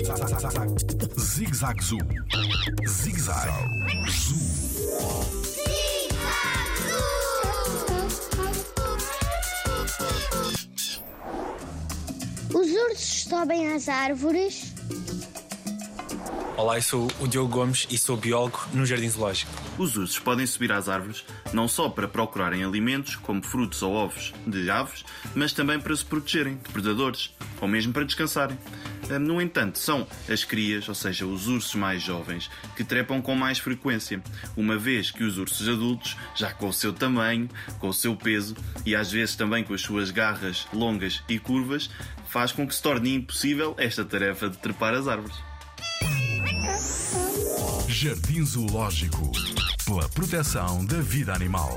Zig Zag Zoo. Zig Zag Zoo. Os ursos sobem às árvores. Olá, eu sou o Diogo Gomes e sou biólogo no Jardim Zoológico. Os ursos podem subir às árvores não só para procurarem alimentos, como frutos ou ovos de aves, mas também para se protegerem de predadores, ou mesmo para descansarem. No entanto, são as crias, ou seja, os ursos mais jovens, que trepam com mais frequência, uma vez que os ursos adultos, já com o seu tamanho, com o seu peso e às vezes também com as suas garras longas e curvas, faz com que se torne impossível esta tarefa de trepar as árvores. Jardim Zoológico. Pela proteção da vida animal.